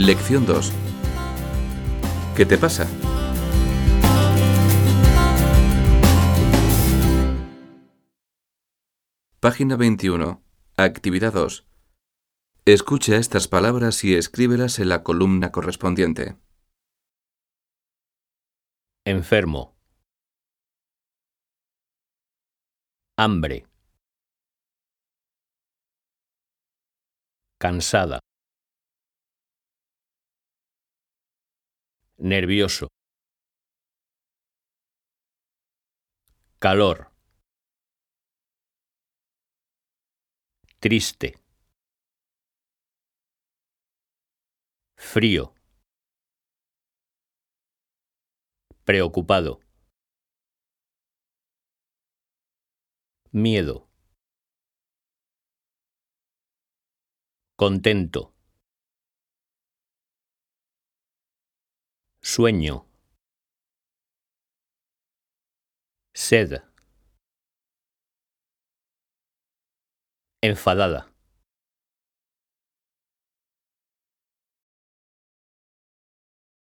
Lección 2. ¿Qué te pasa? Página 21. Actividad 2. Escucha estas palabras y escríbelas en la columna correspondiente. Enfermo. Hambre. Cansada. Nervioso. Calor. Triste. Frío. Preocupado. Miedo. Contento. Sueño. Sed. Enfadada.